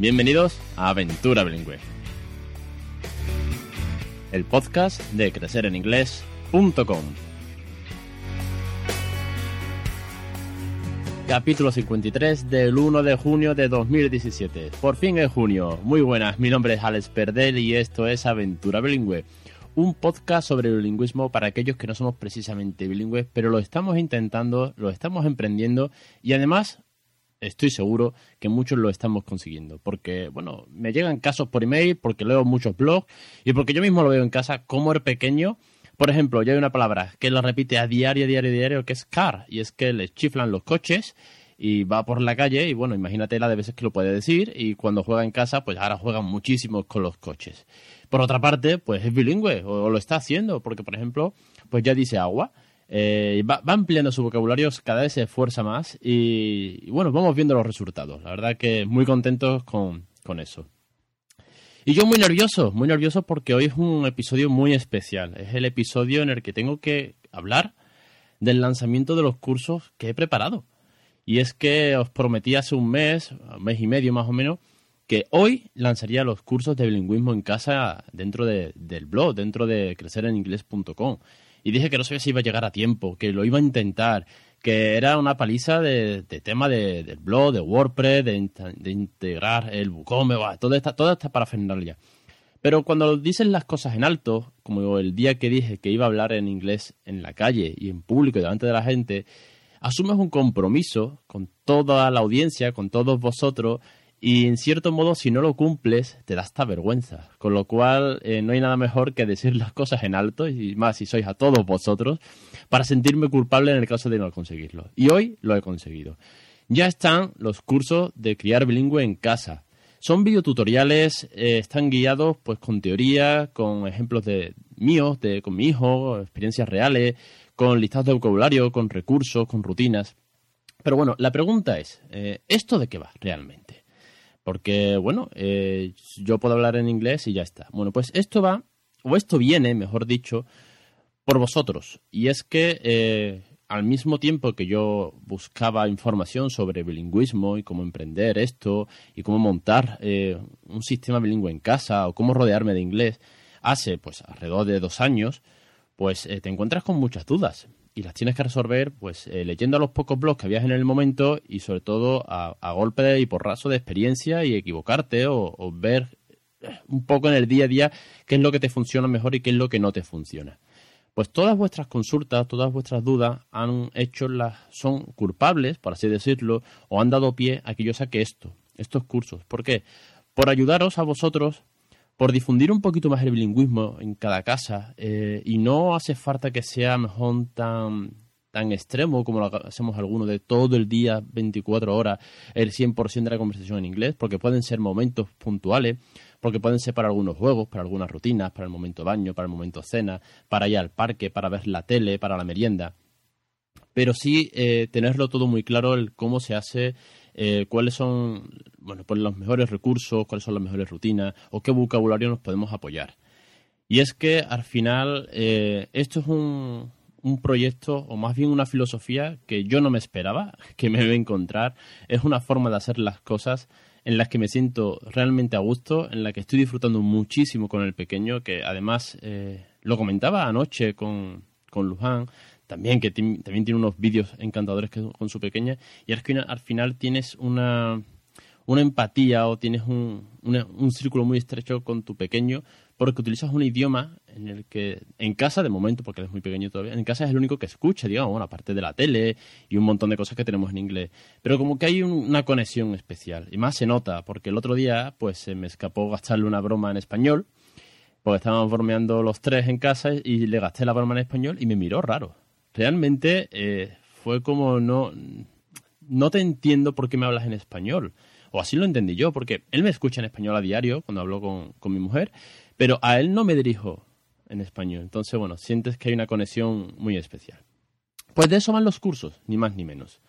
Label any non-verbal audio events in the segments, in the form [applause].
Bienvenidos a Aventura Bilingüe, el podcast de crecereninglés.com. Capítulo 53 del 1 de junio de 2017. Por fin es junio. Muy buenas, mi nombre es Alex Perdel y esto es Aventura Bilingüe. Un podcast sobre el bilingüismo para aquellos que no somos precisamente bilingües, pero lo estamos intentando, lo estamos emprendiendo y además estoy seguro que muchos lo estamos consiguiendo. Porque, bueno, me llegan casos por email, porque leo muchos blogs y porque yo mismo lo veo en casa como el pequeño. Por ejemplo, ya hay una palabra que lo repite a diario, diario, diario, que es car, y es que le chiflan los coches y va por la calle y bueno, imagínate la de veces que lo puede decir y cuando juega en casa, pues ahora juega muchísimo con los coches. Por otra parte, pues es bilingüe o, lo está haciendo, porque por ejemplo, pues ya dice agua. Eh, va, ampliando su vocabulario, cada vez se esfuerza más y, bueno, vamos viendo los resultados. La verdad que muy contentos con, con eso. Y yo muy nervioso, muy nervioso porque hoy es un episodio muy especial. Es el episodio en el que tengo que hablar del lanzamiento de los cursos que he preparado. Y es que os prometí hace un mes, un mes y medio más o menos, que hoy lanzaría los cursos de bilingüismo en casa dentro del blog, dentro de crecereninglés.com. Y dije que no sabía si iba a llegar a tiempo, que lo iba a intentar, que era una paliza de, tema del blog, de WordPress, de, integrar el Bucome, toda esta, toda esta parafernalia. Pero cuando dicen las cosas en alto, como el día que dije que iba a hablar en inglés en la calle y en público y delante de la gente, asumes un compromiso con toda la audiencia, con todos vosotros, y en cierto modo si no lo cumples te da esta vergüenza. Con lo cual eh, no hay nada mejor que decir las cosas en alto, y más si sois a todos vosotros, para sentirme culpable en el caso de no conseguirlo. Y hoy lo he conseguido. Ya están los cursos de criar bilingüe en casa. Son videotutoriales, eh, están guiados pues con teoría, con ejemplos de míos, de, con mi hijo, experiencias reales, con listados de vocabulario, con recursos, con rutinas. Pero bueno, la pregunta es, eh, ¿esto de qué va realmente? Porque, bueno, eh, yo puedo hablar en inglés y ya está. Bueno, pues esto va, o esto viene, mejor dicho, por vosotros. Y es que eh, al mismo tiempo que yo buscaba información sobre bilingüismo y cómo emprender esto y cómo montar un sistema bilingüe en casa o cómo rodearme de inglés, hace pues alrededor de dos años, pues eh, te encuentras con muchas dudas y las tienes que resolver pues eh, leyendo los pocos blogs que habías en el momento y sobre todo a, golpe y porrazo de experiencia y equivocarte o, ver eh, un poco en el día a día qué es lo que te funciona mejor y qué es lo que no te funciona. Pues todas vuestras consultas, todas vuestras dudas han hecho las, son culpables, por así decirlo, o han dado pie a que yo saque esto, estos cursos. ¿Por qué? Por ayudaros a vosotros por difundir un poquito más el bilingüismo en cada casa eh, y no hace falta que sea mejor tan tan extremo como lo hacemos algunos de todo el día, 24 horas, el 100% de la conversación en inglés, porque pueden ser momentos puntuales, porque pueden ser para algunos juegos, para algunas rutinas, para el momento baño, para el momento cena, para ir al parque, para ver la tele, para la merienda. Pero sí eh, tenerlo todo muy claro el cómo se hace eh, cuáles son bueno, pues los mejores recursos, cuáles son las mejores rutinas o qué vocabulario nos podemos apoyar. Y es que al final eh, esto es un, un proyecto o más bien una filosofía que yo no me esperaba que me iba a encontrar. Es una forma de hacer las cosas en las que me siento realmente a gusto, en la que estoy disfrutando muchísimo con el pequeño, que además eh, lo comentaba anoche con, con Luján, también que también tiene unos vídeos encantadores con su pequeña y al final, al final tienes una, una empatía o tienes un, un círculo muy estrecho con tu pequeño porque utilizas un idioma en el que en casa de momento porque eres muy pequeño todavía en casa es el único que escucha digamos bueno aparte de la tele y un montón de cosas que tenemos en inglés. Pero como que hay una conexión especial y más se nota porque el otro día pues se me escapó gastarle una broma en español porque estábamos bromeando los tres en casa y le gasté la broma en español y me miró raro realmente eh, fue como no, no te entiendo por qué me hablas en español. O así lo entendí yo, porque él me escucha en español a diario cuando hablo con, con mi mujer, pero a él no me dirijo en español. Entonces, bueno, sientes que hay una conexión muy especial. Pues de eso van los cursos, ni más ni menos.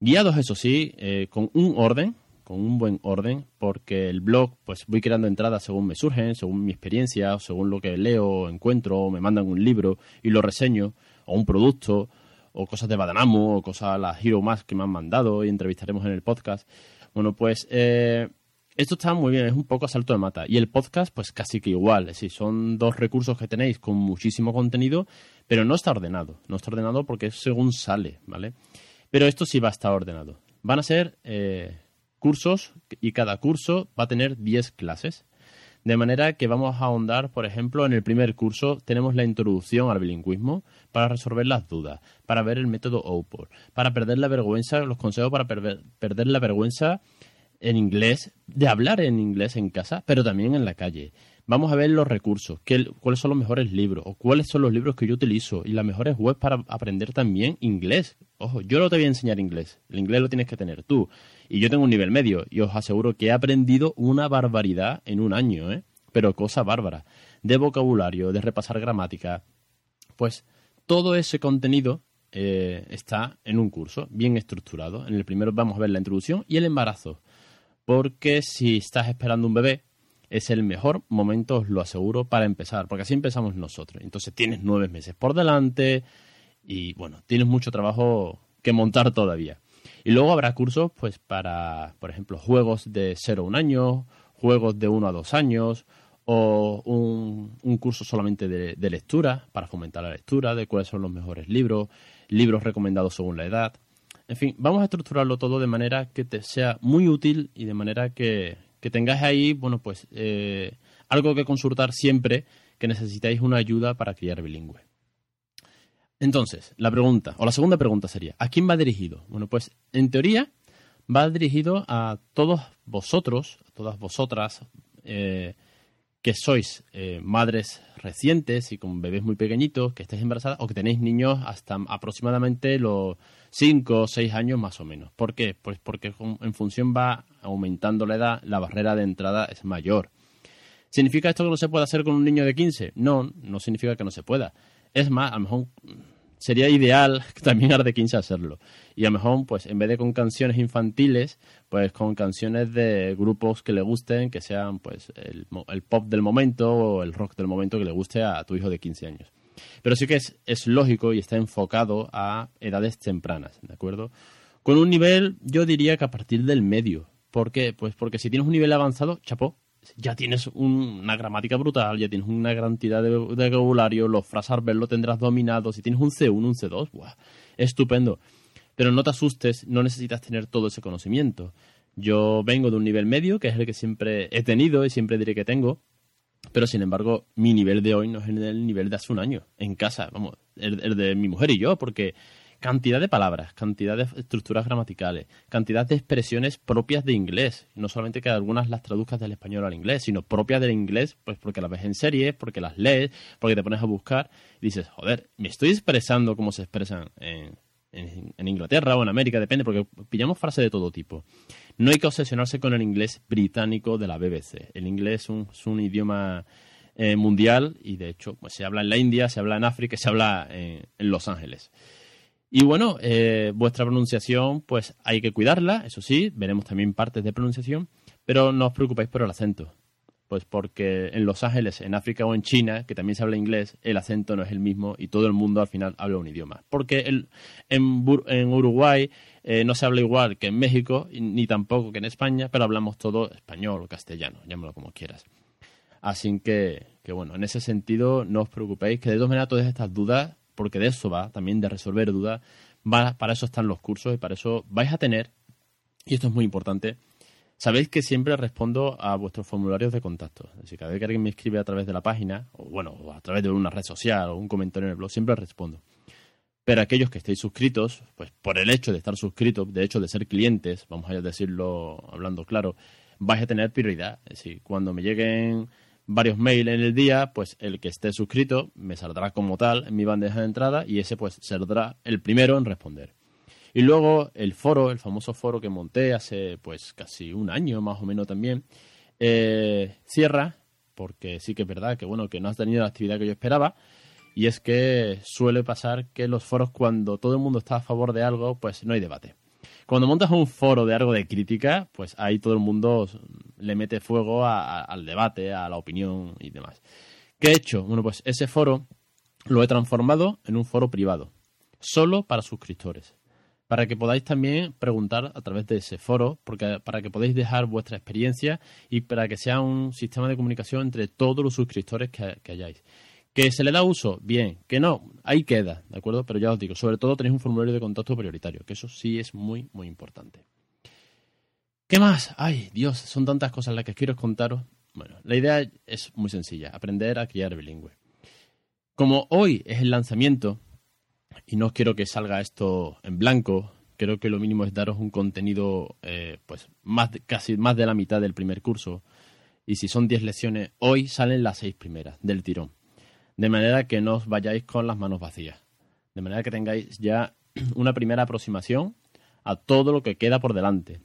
Guiados, eso sí, eh, con un orden, con un buen orden, porque el blog, pues voy creando entradas según me surgen, según mi experiencia, según lo que leo, encuentro, me mandan un libro y lo reseño o un producto, o cosas de Badanamu, o cosas las Hero Mask que me han mandado y entrevistaremos en el podcast. Bueno, pues eh, Esto está muy bien, es un poco a salto de mata. Y el podcast, pues casi que igual. Es decir, son dos recursos que tenéis con muchísimo contenido, pero no está ordenado. No está ordenado porque es según sale, ¿vale? Pero esto sí va a estar ordenado. Van a ser eh, cursos y cada curso va a tener 10 clases. De manera que vamos a ahondar, por ejemplo, en el primer curso tenemos la introducción al bilingüismo para resolver las dudas, para ver el método OPOR, para perder la vergüenza, los consejos para perder la vergüenza en inglés, de hablar en inglés en casa, pero también en la calle. Vamos a ver los recursos, qué, cuáles son los mejores libros o cuáles son los libros que yo utilizo y las mejores webs para aprender también inglés. Ojo, yo no te voy a enseñar inglés, el inglés lo tienes que tener tú. Y yo tengo un nivel medio y os aseguro que he aprendido una barbaridad en un año, ¿eh? pero cosa bárbara. De vocabulario, de repasar gramática. Pues todo ese contenido eh, está en un curso bien estructurado. En el primero vamos a ver la introducción y el embarazo porque si estás esperando un bebé, es el mejor momento, os lo aseguro, para empezar, porque así empezamos nosotros. Entonces tienes nueve meses por delante y bueno, tienes mucho trabajo que montar todavía. Y luego habrá cursos, pues, para, por ejemplo, juegos de 0 a un año, juegos de 1 a 2 años, o un, curso solamente de, de, lectura, para fomentar la lectura, de cuáles son los mejores libros, libros recomendados según la edad. En fin, vamos a estructurarlo todo de manera que te sea muy útil y de manera que, que tengáis ahí, bueno, pues eh, algo que consultar siempre que necesitáis una ayuda para criar bilingüe. Entonces, la pregunta, o la segunda pregunta sería, ¿a quién va dirigido? Bueno, pues en teoría va dirigido a todos vosotros, a todas vosotras, eh, que sois eh, madres recientes y con bebés muy pequeñitos, que estéis embarazadas o que tenéis niños hasta aproximadamente los 5 o 6 años más o menos. ¿Por qué? Pues porque en función va aumentando la edad, la barrera de entrada es mayor. ¿Significa esto que no se puede hacer con un niño de 15? No, no significa que no se pueda. Es más, a lo mejor sería ideal [laughs] también a de 15 hacerlo. Y a lo mejor, pues, en vez de con canciones infantiles, pues con canciones de grupos que le gusten, que sean, pues, el, pop del momento o el rock del momento que le guste a tu hijo de 15 años. Pero sí que es, es lógico y está enfocado a edades tempranas, ¿de acuerdo? Con un nivel, yo diría que a partir del medio. ¿Por qué? Pues porque si tienes un nivel avanzado, chapó, ya tienes una gramática brutal, ya tienes una cantidad de, vocabulario, los frasarbers lo tendrás dominado, si tienes un C1, un C2, ¡buah! estupendo. Pero no te asustes, no necesitas tener todo ese conocimiento. Yo vengo de un nivel medio, que es el que siempre he tenido y siempre diré que tengo, pero sin embargo, mi nivel de hoy no es el nivel de hace un año, en casa, vamos, el de mi mujer y yo, porque cantidad de palabras, cantidad de estructuras gramaticales, cantidad de expresiones propias de inglés. No solamente que algunas las traduzcas del español al inglés, sino propias del inglés, pues porque las ves en series, porque las lees, porque te pones a buscar y dices, joder, me estoy expresando como se expresan en, Inglaterra o en América, depende, porque pillamos frases de todo tipo. No hay que obsesionarse con el inglés británico de la BBC. El inglés es un, idioma eh, mundial y de hecho pues, se habla en la India, se habla en África, se habla en Los Ángeles. Y bueno, eh, vuestra pronunciación, pues hay que cuidarla, eso sí, veremos también partes de pronunciación, pero no os preocupéis por el acento. Pues porque en Los Ángeles, en África o en China, que también se habla inglés, el acento no es el mismo y todo el mundo al final habla un idioma. Porque el, en, en, Uruguay eh, no se habla igual que en México, ni tampoco que en España, pero hablamos todo español o castellano, llámalo como quieras. Así que, que bueno, en ese sentido no os preocupéis, que de todas maneras todas estas dudas porque de eso va, también de resolver dudas, para eso están los cursos y para eso vais a tener, y esto es muy importante, sabéis que siempre respondo a vuestros formularios de contacto. Es decir, cada vez que alguien me escribe a través de la página, o bueno, a través de una red social o un comentario en el blog, siempre respondo. Pero aquellos que estéis suscritos, pues por el hecho de estar suscritos, de hecho de ser clientes, vamos a decirlo hablando claro, vais a tener prioridad. Es decir, cuando me lleguen varios mails en el día, pues el que esté suscrito me saldrá como tal en mi bandeja de entrada y ese pues saldrá el primero en responder. Y luego el foro, el famoso foro que monté hace pues casi un año más o menos también, eh, cierra porque sí que es verdad que bueno que no has tenido la actividad que yo esperaba y es que suele pasar que los foros cuando todo el mundo está a favor de algo pues no hay debate. Cuando montas un foro de algo de crítica, pues ahí todo el mundo le mete fuego al debate, a la opinión y demás. ¿Qué he hecho? Bueno, pues ese foro lo he transformado en un foro privado, solo para suscriptores. para que podáis también preguntar a través de ese foro, porque para que podáis dejar vuestra experiencia y para que sea un sistema de comunicación entre todos los suscriptores que, que hayáis. ¿Que se le da uso? Bien. Que no, ahí queda, ¿de acuerdo? Pero ya os digo, sobre todo tenéis un formulario de contacto prioritario, que eso sí es muy, muy importante. ¿Qué más? Ay, Dios, son tantas cosas las que quiero contaros. Bueno, la idea es muy sencilla, aprender a criar bilingüe. Como hoy es el lanzamiento, y no quiero que salga esto en blanco, creo que lo mínimo es daros un contenido, eh, pues, más casi más de la mitad del primer curso. Y si son 10 lecciones, hoy salen las 6 primeras del tirón de manera que no os vayáis con las manos vacías, de manera que tengáis ya [clears throat] una primera aproximación a todo lo que queda por delante.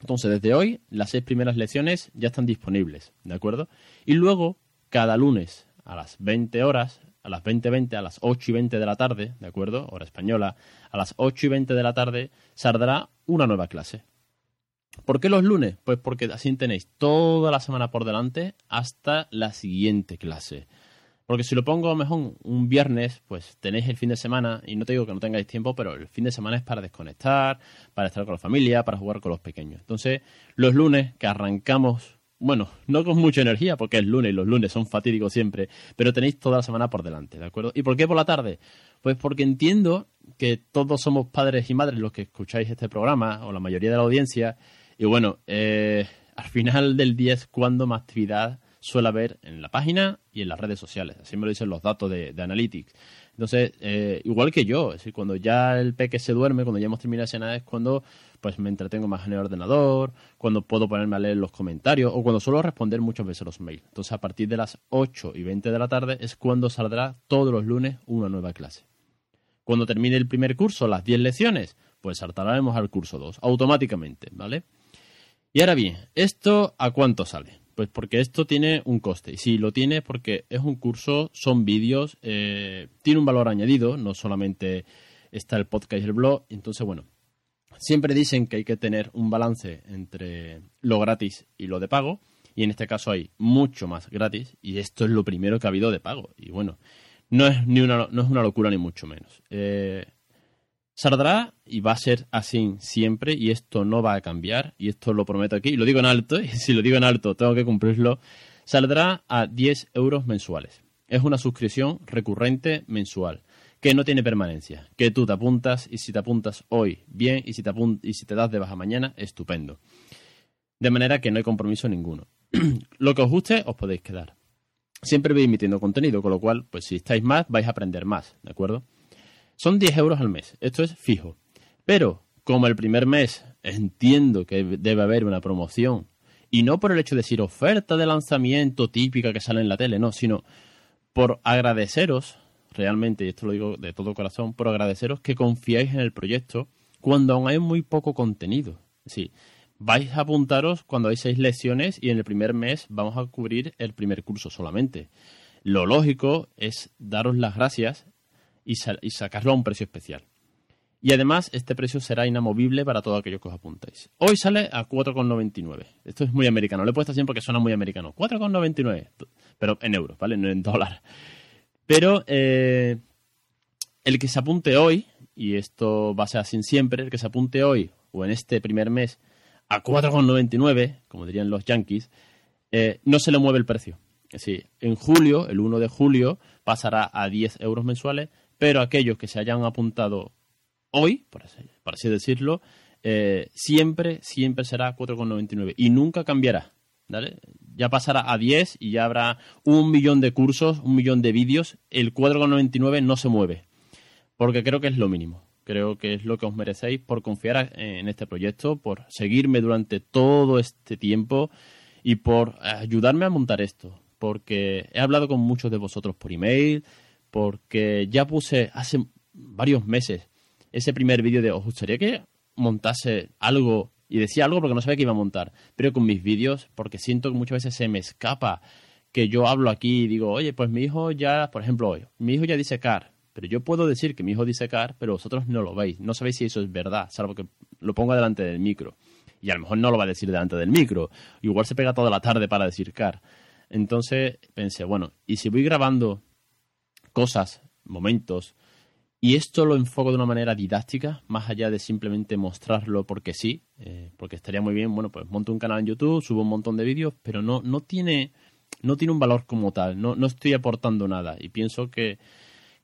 Entonces, desde hoy, las seis primeras lecciones ya están disponibles, ¿de acuerdo? Y luego, cada lunes a las 20 horas, a las 20.20, a las 8 y 20 de la tarde, ¿de acuerdo? Hora española, a las 8 y 20 de la tarde, saldrá una nueva clase. ¿Por qué los lunes? Pues porque así tenéis toda la semana por delante hasta la siguiente clase. Porque si lo pongo mejor un viernes, pues tenéis el fin de semana, y no te digo que no tengáis tiempo, pero el fin de semana es para desconectar, para estar con la familia, para jugar con los pequeños. Entonces, los lunes que arrancamos, bueno, no con mucha energía, porque es lunes y los lunes son fatídicos siempre, pero tenéis toda la semana por delante, ¿de acuerdo? ¿Y por qué por la tarde? Pues porque entiendo que todos somos padres y madres los que escucháis este programa, o la mayoría de la audiencia, y bueno, eh, al final del día es cuando más actividad suele haber en la página y en las redes sociales. Así me lo dicen los datos de, Analytics. Entonces, eh, igual que yo, es decir, cuando ya el peque se duerme, cuando ya hemos terminado de cenar, es cuando pues me entretengo más en el ordenador, cuando puedo ponerme a leer los comentarios o cuando suelo responder muchas veces los mails. Entonces, a partir de las 8 y 20 de la tarde es cuando saldrá todos los lunes una nueva clase. Cuando termine el primer curso, las 10 lecciones, pues saltaremos al curso 2, automáticamente, ¿vale? Y ahora bien, ¿esto a cuánto sale? Pues porque esto tiene un coste. Y sí, lo tiene porque es un curso, son vídeos, eh, tiene un valor añadido, no solamente está el podcast y el blog. Entonces, bueno, siempre dicen que hay que tener un balance entre lo gratis y lo de pago. Y en este caso hay mucho más gratis. Y esto es lo primero que ha habido de pago. Y bueno, no es, ni una, no es una locura ni mucho menos. Eh, Saldrá y va a ser así siempre y esto no va a cambiar y esto lo prometo aquí y lo digo en alto [laughs] y si lo digo en alto tengo que cumplirlo. Saldrá a 10 euros mensuales. Es una suscripción recurrente mensual que no tiene permanencia, que tú te apuntas y si te apuntas hoy, bien, y si te, y si te das de baja mañana, estupendo. De manera que no hay compromiso ninguno. [clears throat] lo que os guste, os podéis quedar. Siempre voy emitiendo contenido, con lo cual, pues si estáis más, vais a aprender más, ¿de acuerdo? Son 10 euros al mes, esto es fijo. Pero como el primer mes entiendo que debe haber una promoción, y no por el hecho de decir oferta de lanzamiento típica que sale en la tele, no, sino por agradeceros, realmente, y esto lo digo de todo corazón, por agradeceros que confiáis en el proyecto cuando aún hay muy poco contenido. Sí, vais a apuntaros cuando hay seis lecciones y en el primer mes vamos a cubrir el primer curso solamente. Lo lógico es daros las gracias y, sacarlo a un precio especial. Y además, este precio será inamovible para todo aquello que os apuntéis. Hoy sale a 4,99. Esto es muy americano. Le he puesto así porque suena muy americano. 4,99. Pero en euros, ¿vale? No en dólar. Pero eh, el que se apunte hoy, y esto va a ser así siempre, el que se apunte hoy o en este primer mes a 4,99, como dirían los yankees, eh, no se le mueve el precio. Es decir, en julio, el 1 de julio, pasará a 10 euros mensuales pero aquellos que se hayan apuntado hoy, por así, decirlo, eh, siempre, siempre será 4,99 y nunca cambiará. Ya pasará a 10 y ya habrá un millón de cursos, un millón de vídeos. El 4,99 no se mueve, porque creo que es lo mínimo. Creo que es lo que os merecéis por confiar en este proyecto, por seguirme durante todo este tiempo y por ayudarme a montar esto. Porque he hablado con muchos de vosotros por email, porque ya puse hace varios meses ese primer vídeo de os gustaría que montase algo y decía algo porque no sabía que iba a montar, pero con mis vídeos porque siento que muchas veces se me escapa que yo hablo aquí y digo, oye, pues mi hijo ya, por ejemplo hoy, mi hijo ya dice car, pero yo puedo decir que mi hijo dice car, pero vosotros no lo veis, no sabéis si eso es verdad, salvo que lo ponga delante del micro. Y a lo mejor no lo va a decir delante del micro, igual se pega toda la tarde para decir car. Entonces pensé, bueno, y si voy grabando cosas, momentos, Y esto lo enfoco de una manera didáctica, más allá de simplemente mostrarlo porque sí, eh, porque estaría muy bien, bueno, pues monto un canal en YouTube, subo un montón de vídeos, pero no, no, tiene, no tiene un valor como tal, no, no estoy aportando nada. Y pienso que,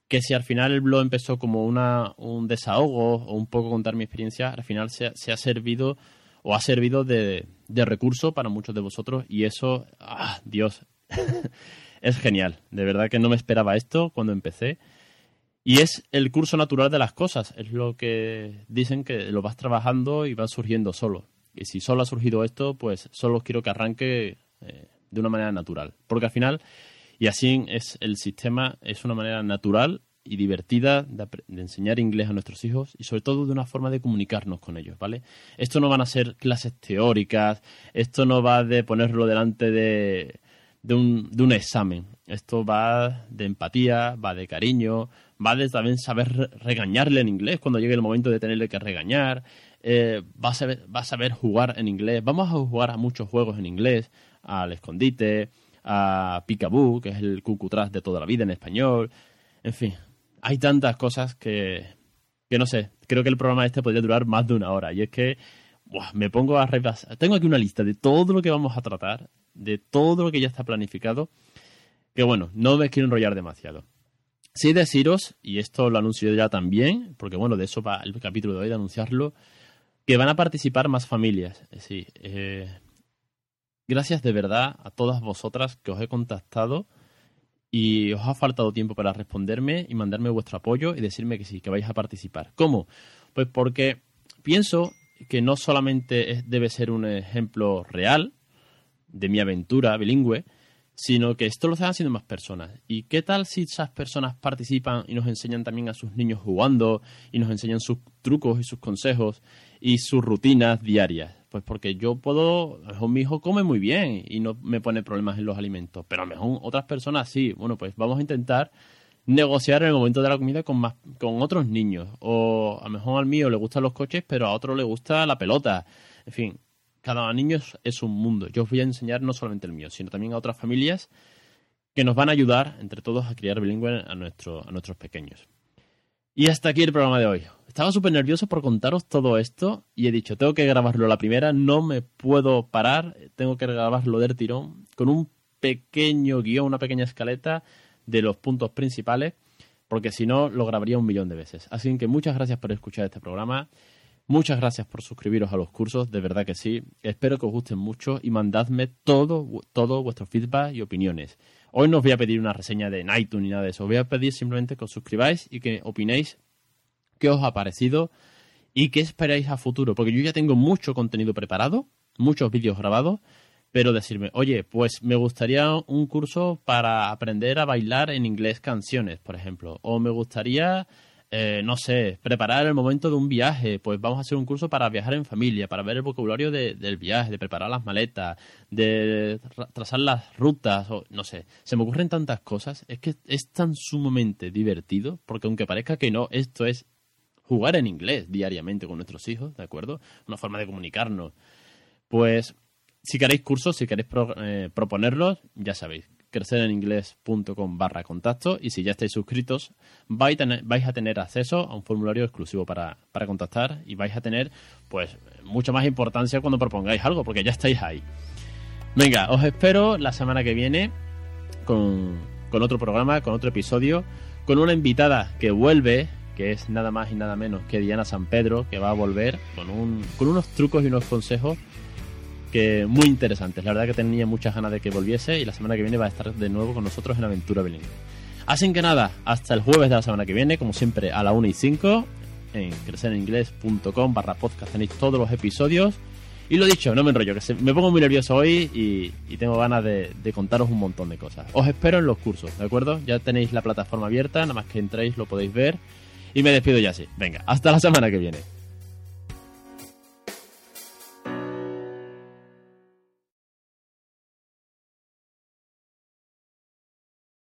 que si al final el blog empezó como una, un desahogo o un poco contar mi experiencia, al final se, se ha servido o ha servido de, de, recurso para muchos de vosotros y eso, ah, Dios, [laughs] es genial. De verdad que no me esperaba esto cuando empecé. Y es el curso natural de las cosas, es lo que dicen que lo vas trabajando y va surgiendo solo. Y si solo ha surgido esto, pues solo quiero que arranque eh, de una manera natural. Porque al final, y así es el sistema, es una manera natural y divertida de, enseñar inglés a nuestros hijos y sobre todo de una forma de comunicarnos con ellos, ¿vale? Esto no van a ser clases teóricas, esto no va de ponerlo delante de, de, un, de un examen, esto va de empatía, va de cariño, va de también saber regañarle en inglés cuando llegue el momento de tenerle que regañar, eh, va, a saber, a saber jugar en inglés, vamos a jugar a muchos juegos en inglés, al escondite, a Picaboo, que es el cucutras de toda la vida en español, en fin, hay tantas cosas que, que no sé, creo que el programa este podría durar más de una hora. Y es que me pongo a repasar. Tengo aquí una lista de todo lo que vamos a tratar, de todo lo que ya está planificado. Que bueno, no me quiero enrollar demasiado. Sí deciros, y esto lo anuncio ya también, porque bueno, de eso va el capítulo de hoy, de anunciarlo, que van a participar más familias. Sí, eh, gracias de verdad a todas vosotras que os he contactado y os ha faltado tiempo para responderme y mandarme vuestro apoyo y decirme que sí, que vais a participar. ¿Cómo? Pues porque pienso que no solamente debe ser un ejemplo real de mi aventura bilingüe, sino que esto lo están haciendo más personas. ¿Y qué tal si esas personas participan y nos enseñan también a sus niños jugando y nos enseñan sus trucos y sus consejos y sus rutinas diarias? Pues porque yo puedo, a lo mejor mi hijo come muy bien y no me pone problemas en los alimentos, pero a lo mejor otras personas sí. Bueno, pues vamos a intentar negociar en el momento de la comida con más con otros niños o a lo mejor al mío le gustan los coches, pero a otro le gusta la pelota. En fin, cada niño es, un mundo. Yo os voy a enseñar no solamente el mío, sino también a otras familias que nos van a ayudar entre todos a criar bilingüe a, nuestro, a nuestros pequeños. Y hasta aquí el programa de hoy. Estaba súper nervioso por contaros todo esto y he dicho, tengo que grabarlo la primera, no me puedo parar, tengo que grabarlo del tirón con un pequeño guion, una pequeña escaleta de los puntos principales, porque si no lo grabaría un millón de veces. Así que muchas gracias por escuchar este programa. Muchas gracias por suscribiros a los cursos, de verdad que sí. Espero que os gusten mucho y mandadme todo, todo vuestro feedback y opiniones. Hoy no os voy a pedir una reseña de iTunes ni nada de eso. Os voy a pedir simplemente que os suscribáis y que opinéis qué os ha parecido y qué esperáis a futuro. Porque yo ya tengo mucho contenido preparado, muchos vídeos grabados, pero decirme, oye, pues me gustaría un curso para aprender a bailar en inglés canciones, por ejemplo. O me gustaría eh, no sé, preparar el momento de un viaje, pues vamos a hacer un curso para viajar en familia, para ver el vocabulario del viaje, de preparar las maletas, de trazar las rutas, o no sé, se me ocurren tantas cosas, es que es tan sumamente divertido, porque aunque parezca que no, esto es jugar en inglés diariamente con nuestros hijos, ¿de acuerdo? Una forma de comunicarnos. Pues si queréis cursos, si queréis eh, proponerlos, ya sabéis, crecereninglés.com barra contacto y si ya estáis suscritos vais a, tener, acceso a un formulario exclusivo para, contactar y vais a tener pues mucha más importancia cuando propongáis algo porque ya estáis ahí. Venga, os espero la semana que viene con, con otro programa, con otro episodio, con una invitada que vuelve, que es nada más y nada menos que Diana San Pedro, que va a volver con, un, con unos trucos y unos consejos que muy interesantes. La verdad que tenía muchas ganas de que volviese y la semana que viene va a estar de nuevo con nosotros en Aventura Bilingüe. Así que nada, hasta el jueves de la semana que viene, como siempre a la 1 y 5, en crecereningles.com barra podcast tenéis todos los episodios. Y lo dicho, no me enrollo, que me pongo muy nervioso hoy y, tengo ganas de, de, contaros un montón de cosas. Os espero en los cursos, ¿de acuerdo? Ya tenéis la plataforma abierta, nada más que entréis lo podéis ver. Y me despido ya así. Venga, hasta la semana que viene.